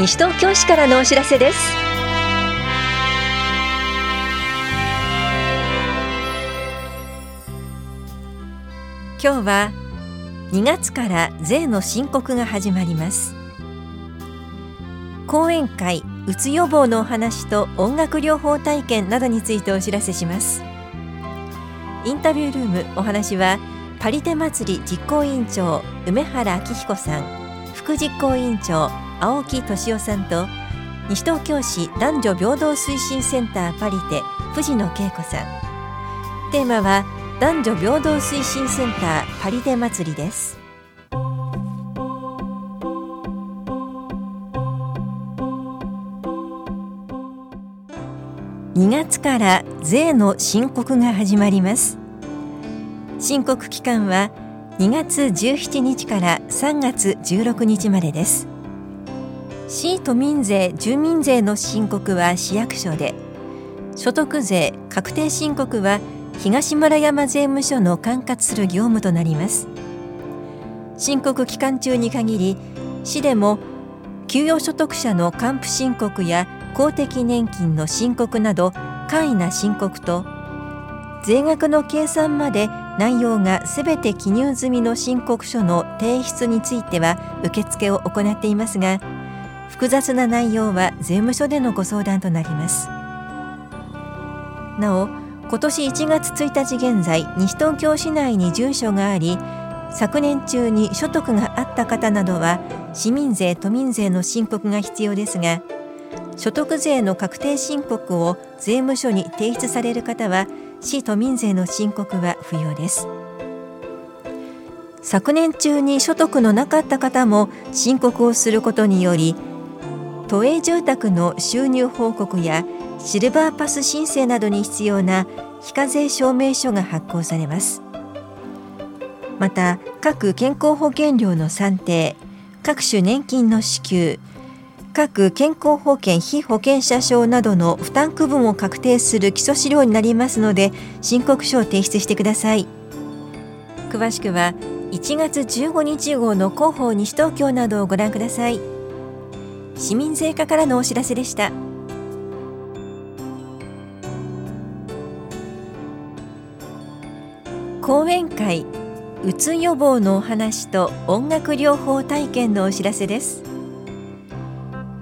西東京市からのお知らせです。今日は2月から税の申告が始まります。講演会うつ予防のお話と音楽療法体験などについてお知らせします。インタビュールームお話はパリテ祭り実行委員長梅原明彦さん副実行委員長青木俊夫さんと西東京市男女平等推進センターパリテ藤野恵子さん。テーマは男女平等推進センターパリテ祭りです。2月から税の申告が始まります。申告期間は2月17日から3月16日までです。市都民税住民税の申告は市役所で。所得税確定申告は東村山税務署の管轄する業務となります。申告期間中に限り市でも給与所得者の還付申告や公的年金の申告など簡易な申告と税額の計算まで内容がすべて記入済みの申告書の提出については受付を行っていますが複雑な内容は税務署でのご相談となります。なお今年1月1日現在西東京市内に住所があり昨年中に所得があった方などは市民税都民税の申告が必要ですが所得税の確定申告を税務署に提出される方は市都民税の申告は不要です。昨年中に所得のなかった方も申告をすることにより都営住宅の収入報告やシルバーパス申請などに必要な非課税証明書が発行されます。また各健康保険料の算定各種年金の支給各健康保険被保険者証などの負担区分を確定する基礎資料になりますので申告書を提出してください。詳しくは1月15日号の広報西東京などをご覧ください。市民税課からのお知らせでした。講演会うつ予防のお話と音楽療法体験のお知らせです。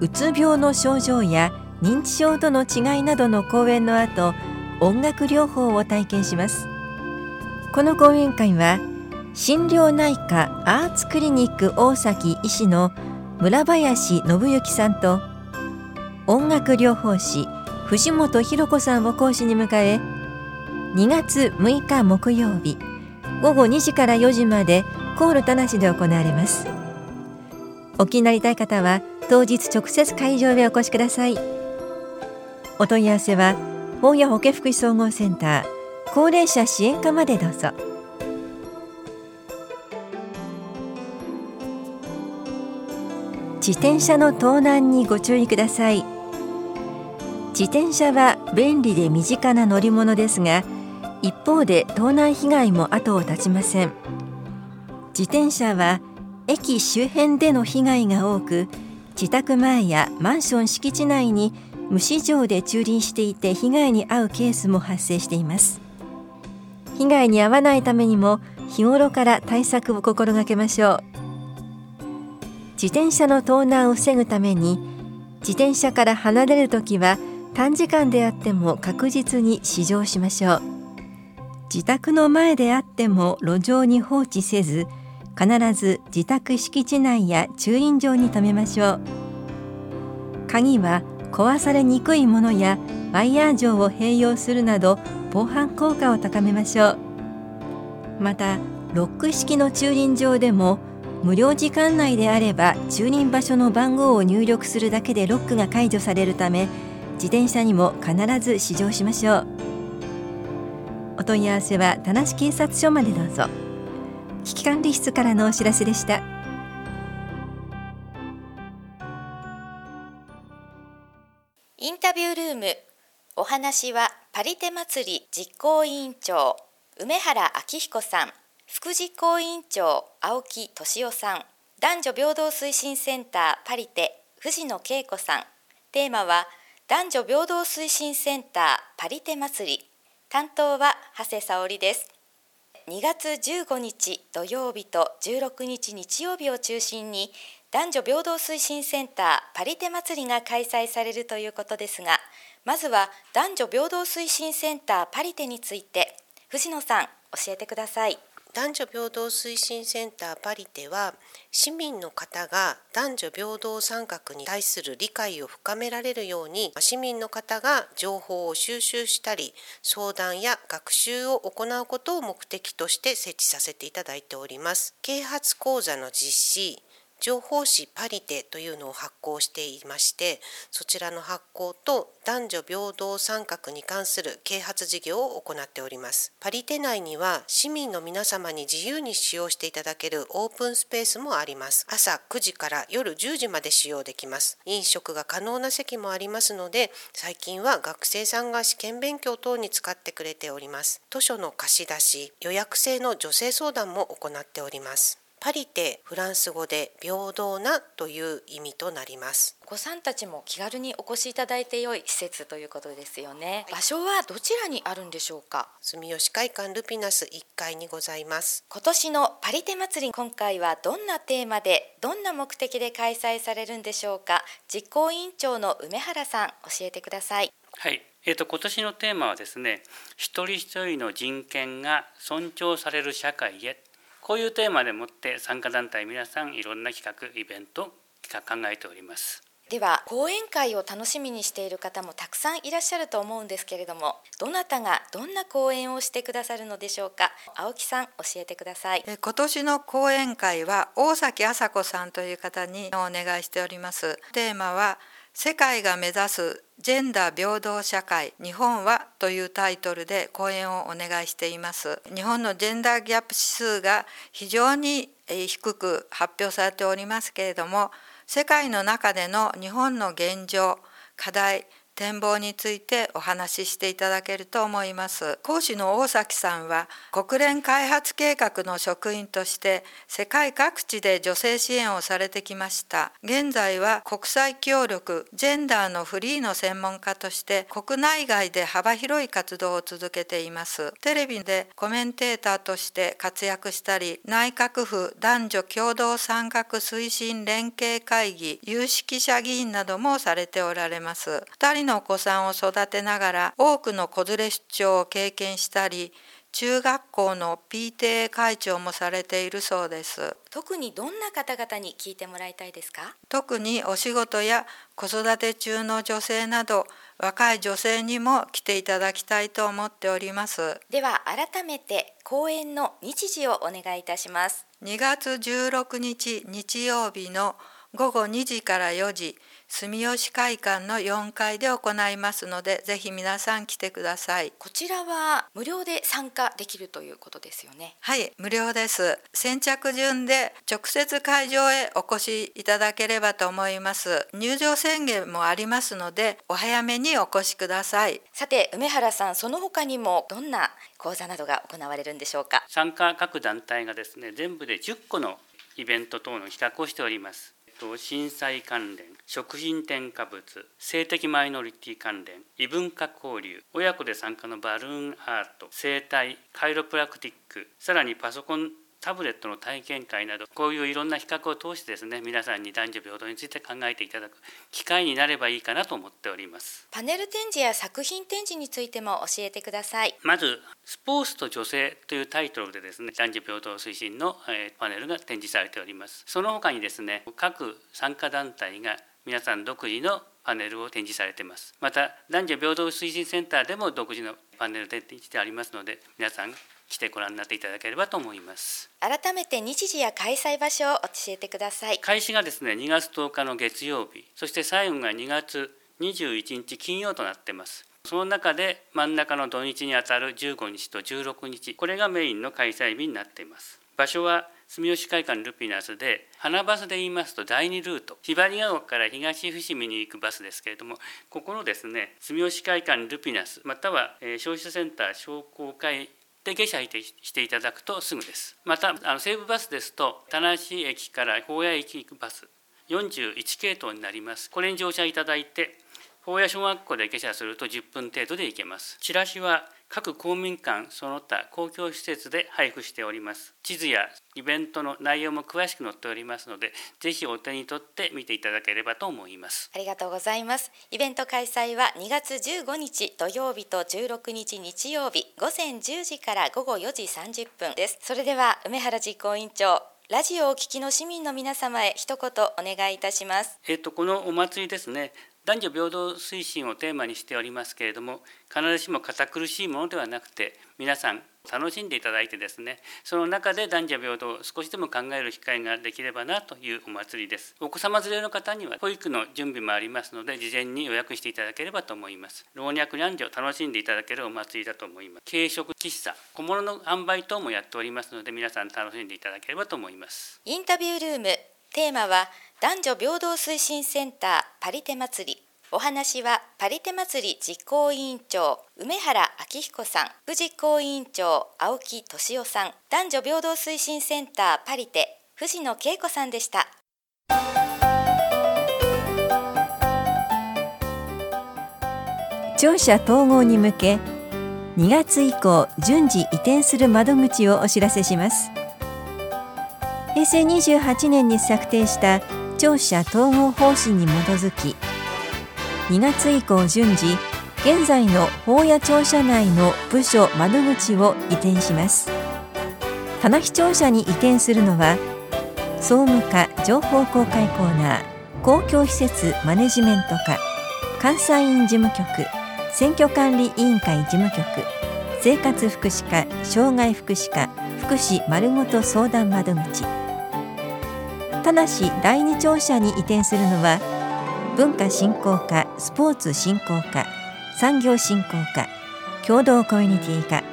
うつ病の症状や認知症との違いなどの講演の後音楽療法を体験します。この講演会は心療内科アーツクリニック大崎医師の村林信之さんと音楽療法士藤本博子さんを講師に迎え2月6日木曜日午後2時から4時までコール田無で行われます。お気になりたい方は当日直接会場へお越しください。お問い合わせは大谷保健福祉総合センター高齢者支援課までどうぞ。自転車の盗難にご注意ください。自転車は便利で身近な乗り物ですが一方で盗難被害も後を絶ちません。自転車は駅周辺での被害が多く自宅前やマンション敷地内に無市場で駐輪していて被害に遭うケースも発生しています。被害に遭わないためにも日頃から対策を心がけましょう。自転車の盗難を防ぐために自転車から離れるときは短時間であっても確実に試乗しましょう。自宅の前であっても路上に放置せず必ず自宅敷地内や駐輪場に停めましょう。鍵は壊されにくいものやワイヤー錠を併用するなど防犯効果を高めましょう。またロック式の駐輪場でも無料時間内であれば駐輪場所の番号を入力するだけでロックが解除されるため自転車にも必ず試乗しましょう。お問い合わせは田無警察署までどうぞ。危機管理室からのお知らせでした。インタビュールームお話はパリテ祭り実行委員長梅原明彦さん。副実行委員長青木俊夫さん男女平等推進センターパリテ藤野恵子さん。テーマは男女平等推進センターパリテ祭り。担当は長谷沙織です。2月15日土曜日と16日日曜日を中心に男女平等推進センターパリテ祭りが開催されるということですがまずは男女平等推進センターパリテについて藤野さん教えてください。男女平等推進センターパリでは市民の方が男女平等参画に対する理解を深められるように市民の方が情報を収集したり相談や学習を行うことを目的として設置させていただいております。啓発講座の実施情報誌パリテというのを発行していましてそちらの発行と男女平等参画に関する啓発事業を行っております。パリテ内には市民の皆様に自由に使用していただけるオープンスペースもあります。朝9時から夜10時まで使用できます。飲食が可能な席もありますので最近は学生さんが試験勉強等に使ってくれております。図書の貸し出し予約制の女性相談も行っております。パリテフランス語で平等なという意味となります。お子さんたちも気軽にお越しいただいて良い施設ということですよね。場所はどちらにあるんでしょうか？住吉会館ルピナス1階にございます。今年のパリテ祭り今回はどんなテーマでどんな目的で開催されるんでしょうか？実行委員長の梅原さん教えてください。はい。えーと、今年のテーマはですね一人一人の人権が尊重される社会へこういうテーマでもって参加団体皆さんいろんな企画イベント考えております。では講演会を楽しみにしている方もたくさんいらっしゃると思うんですけれどもどなたがどんな講演をしてくださるのでしょうか？青木さん教えてください。今年の講演会は大崎麻子さんという方にお願いしております。テーマは世界が目指すジェンダー平等社会日本はというタイトルで講演をお願いしています。日本のジェンダーギャップ指数が非常に低く発表されておりますけれども世界の中での日本の現状課題展望についてお話ししていただけると思います。講師の大崎さんは国連開発計画の職員として世界各地で女性支援をされてきました。現在は国際協力ジェンダーのフリーの専門家として国内外で幅広い活動を続けています。テレビでコメンテーターとして活躍したり内閣府男女共同参画推進連携会議有識者議員などもされておられます。2人のお子さんを育てながら多くの子連れ出張を経験したり中学校の PTA 会長もされているそうです。特にどんな方々に聞いてもらいたいですか？特にお仕事や子育て中の女性など若い女性にも来ていただきたいと思っております。では改めて講演の日時をお願いいたします。2月16日日曜日の午後2時から4時住吉会館の4階で行いますのでぜひ皆さん来てください。こちらは無料で参加できるということですよね。はい無料です。先着順で直接会場へお越しいただければと思います。入場宣言もありますのでお早めにお越しください。さて梅原さんその他にもどんな講座などが行われるんでしょうか？参加各団体がですね全部で10個のイベント等の企画をしております震災関連食品添加物性的マイノリティ関連異文化交流親子で参加のバルーンアート生態カイロプラクティックさらにパソコンタブレットの体験会などこういういろんな比較を通してですね皆さんに男女平等について考えていただく機会になればいいかなと思っております。パネル展示や作品展示についても教えてください。まずスポーツと女性というタイトルでですね男女平等推進の、えパネルが展示されております。その他にですね各参加団体が皆さん独自のパネルを展示されています。また男女平等推進センターでも独自のパネルで展示してありますので皆さん来てご覧になっていただければと思います。改めて日時や開催場所を教えてください。開始がですね2月10日の月曜日そして最後が2月21日金曜となっています。その中で真ん中の土日にあたる15日と16日これがメインの開催日になっています。場所は住吉会館ルピナスで花バスで言いますと第2ルート。ひばりが丘から東伏見に行くバスですけれどもここのですね住吉会館ルピナスまたは消費者センター商工会で下車していただくとすぐです。またあの西武バスですと田無駅から高野駅行くバス41系統になります。これに乗車いただいて法屋小学校で下車すると10分程度で行けます。チラシは各公民館その他公共施設で配布しております。地図やイベントの内容も詳しく載っておりますのでぜひお手に取って見ていただければと思います。ありがとうございます。イベント開催は2月15日土曜日と16日日曜日午前10時から午後4時30分です。それでは梅原実行委員長ラジオをお聞きの市民の皆様へ一言お願いいたします。えっ、とこのお祭りですね。男女平等推進をテーマにしておりますけれども必ずしも堅苦しいものではなくて皆さん楽しんでいただいてですねその中で男女平等を少しでも考える機会ができればなというお祭りです。お子様連れの方には保育の準備もありますので事前に予約していただければと思います。老若男女楽しんでいただけるお祭りだと思います。軽食喫茶小物の販売等もやっておりますので皆さん楽しんでいただければと思います。インタビュールームテーマは男女平等推進センターパリテ祭り。お話はパリテ祭り実行委員長梅原明彦さん副実行委員長青木俊夫さん男女平等推進センターパリテ藤野恵子さんでした。庁舎統合に向け2月以降順次移転する窓口をお知らせします。平成28年に策定した庁舎統合方針に基づき2月以降順次現在の法屋庁舎内の部署窓口を移転します。棚木庁舎に移転するのは総務課情報公開コーナー公共施設マネジメント課監査院事務局選挙管理委員会事務局生活福祉課障害福祉課福祉丸ごと相談窓口。ただし第二庁舎に移転するのは文化振興課スポーツ振興課産業振興課共同コミュニティ課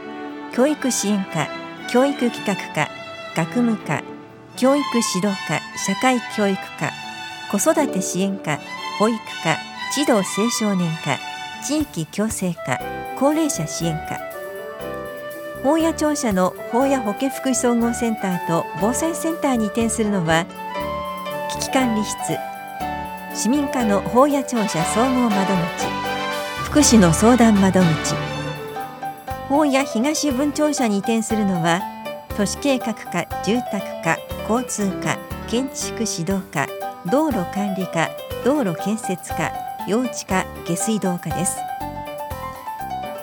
教育支援課教育企画課学務課教育指導課社会教育課子育て支援課保育課児童青少年課地域共生課高齢者支援課。法屋庁舎の法屋保健福祉総合センターと防災センターに移転するのは管理室市民課の法屋庁舎総合窓口。福祉の相談窓口。法屋東分庁舎に移転するのは都市計画課住宅課交通課建築指導課道路管理課道路建設課用地課下水道課です。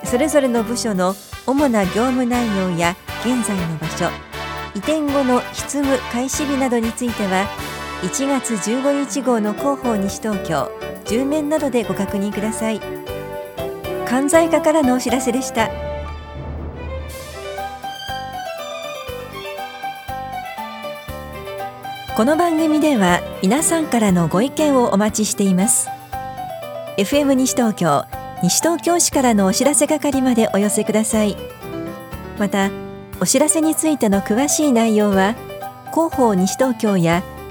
それぞれの部署の主な業務内容や現在の場所移転後の執務開始日などについては1月15日号の広報西東京10面などでご確認ください。関西課からのお知らせでした。この番組では皆さんからのご意見をお待ちしています。FM 西東京西東京市からのお知らせ係までお寄せください。またお知らせについての詳しい内容は広報西東京や